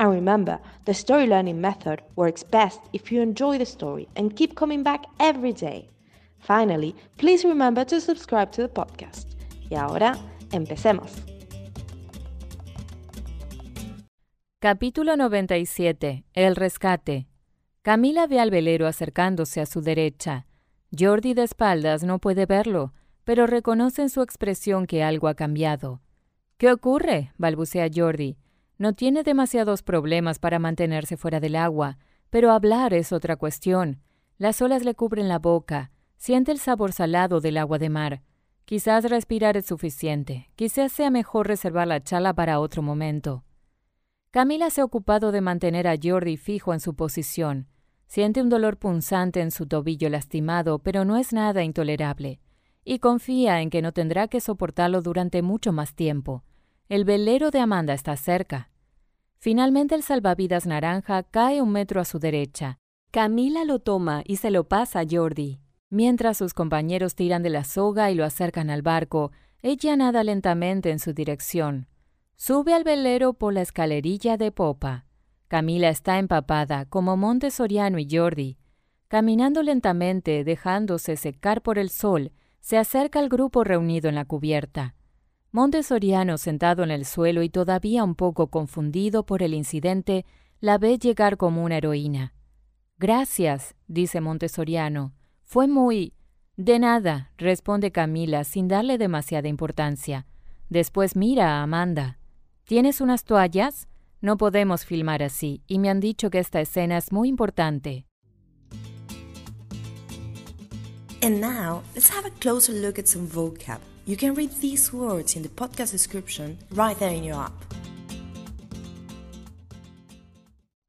And remember, the story learning method works best if you enjoy the story and keep coming back every day. Finally, please remember to subscribe to the podcast. Y ahora, empecemos. Capítulo 97. El rescate. Camila ve al velero acercándose a su derecha. Jordi de espaldas no puede verlo, pero reconoce en su expresión que algo ha cambiado. ¿Qué ocurre? balbucea Jordi. No tiene demasiados problemas para mantenerse fuera del agua, pero hablar es otra cuestión. Las olas le cubren la boca, siente el sabor salado del agua de mar. Quizás respirar es suficiente, quizás sea mejor reservar la chala para otro momento. Camila se ha ocupado de mantener a Jordi fijo en su posición. Siente un dolor punzante en su tobillo lastimado, pero no es nada intolerable, y confía en que no tendrá que soportarlo durante mucho más tiempo. El velero de Amanda está cerca. Finalmente el salvavidas naranja cae un metro a su derecha. Camila lo toma y se lo pasa a Jordi. Mientras sus compañeros tiran de la soga y lo acercan al barco, ella nada lentamente en su dirección. Sube al velero por la escalerilla de popa. Camila está empapada, como Monte Soriano y Jordi. Caminando lentamente, dejándose secar por el sol, se acerca al grupo reunido en la cubierta. Montesoriano, sentado en el suelo y todavía un poco confundido por el incidente, la ve llegar como una heroína. Gracias, dice Montesoriano. Fue muy... De nada, responde Camila sin darle demasiada importancia. Después mira a Amanda. ¿Tienes unas toallas? No podemos filmar así, y me han dicho que esta escena es muy importante. And now, let's have a closer look at some vocab. You can read these words in the podcast description right there in your app.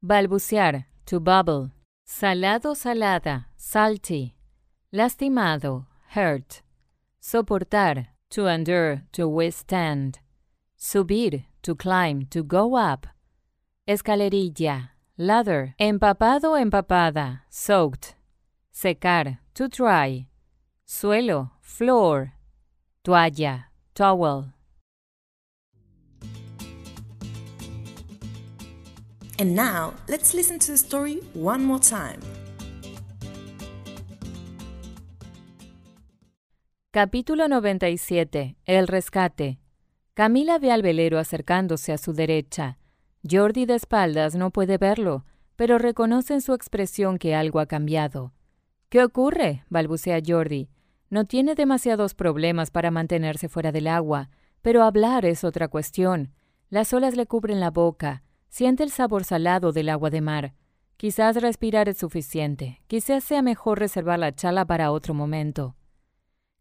Balbucear, to bubble. Salado, salada, salty. Lastimado, hurt. Soportar, to endure, to withstand. Subir, to climb, to go up. Escalerilla, ladder. Empapado, empapada, soaked. Secar, to dry. Suelo, floor. Toalla, towel. And now, let's listen to the story one more time. Capítulo 97. El rescate. Camila ve al velero acercándose a su derecha. Jordi de espaldas no puede verlo, pero reconoce en su expresión que algo ha cambiado. ¿Qué ocurre? balbucea Jordi. No tiene demasiados problemas para mantenerse fuera del agua, pero hablar es otra cuestión. Las olas le cubren la boca, siente el sabor salado del agua de mar. Quizás respirar es suficiente, quizás sea mejor reservar la chala para otro momento.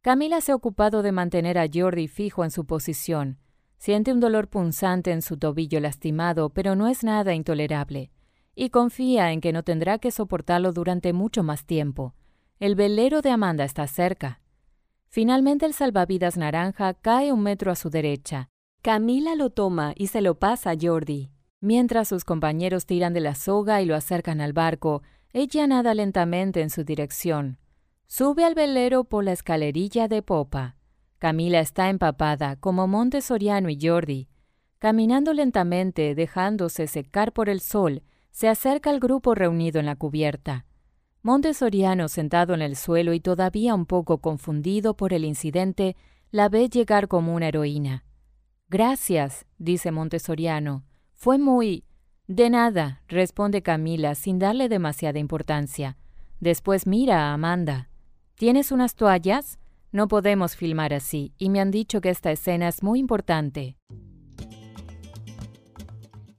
Camila se ha ocupado de mantener a Jordi fijo en su posición. Siente un dolor punzante en su tobillo lastimado, pero no es nada intolerable, y confía en que no tendrá que soportarlo durante mucho más tiempo. El velero de Amanda está cerca. Finalmente el salvavidas naranja cae un metro a su derecha. Camila lo toma y se lo pasa a Jordi. Mientras sus compañeros tiran de la soga y lo acercan al barco, ella nada lentamente en su dirección. Sube al velero por la escalerilla de popa. Camila está empapada, como Monte Soriano y Jordi. Caminando lentamente, dejándose secar por el sol, se acerca al grupo reunido en la cubierta. Montesoriano, sentado en el suelo y todavía un poco confundido por el incidente, la ve llegar como una heroína. Gracias, dice Montesoriano. Fue muy... De nada, responde Camila sin darle demasiada importancia. Después mira a Amanda. ¿Tienes unas toallas? No podemos filmar así, y me han dicho que esta escena es muy importante.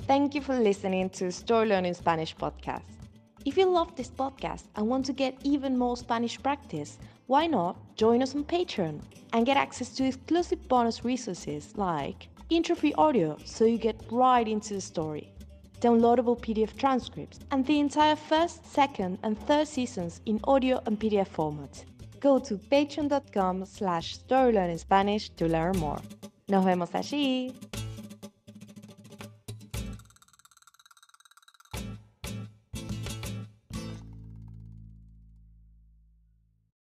Thank you for listening to Story Learning Spanish podcast. If you love this podcast and want to get even more Spanish practice, why not join us on Patreon and get access to exclusive bonus resources like intro free audio so you get right into the story, downloadable PDF transcripts, and the entire first, second, and third seasons in audio and PDF format. Go to patreon.com slash storylearningspanish to learn more. Nos vemos allí.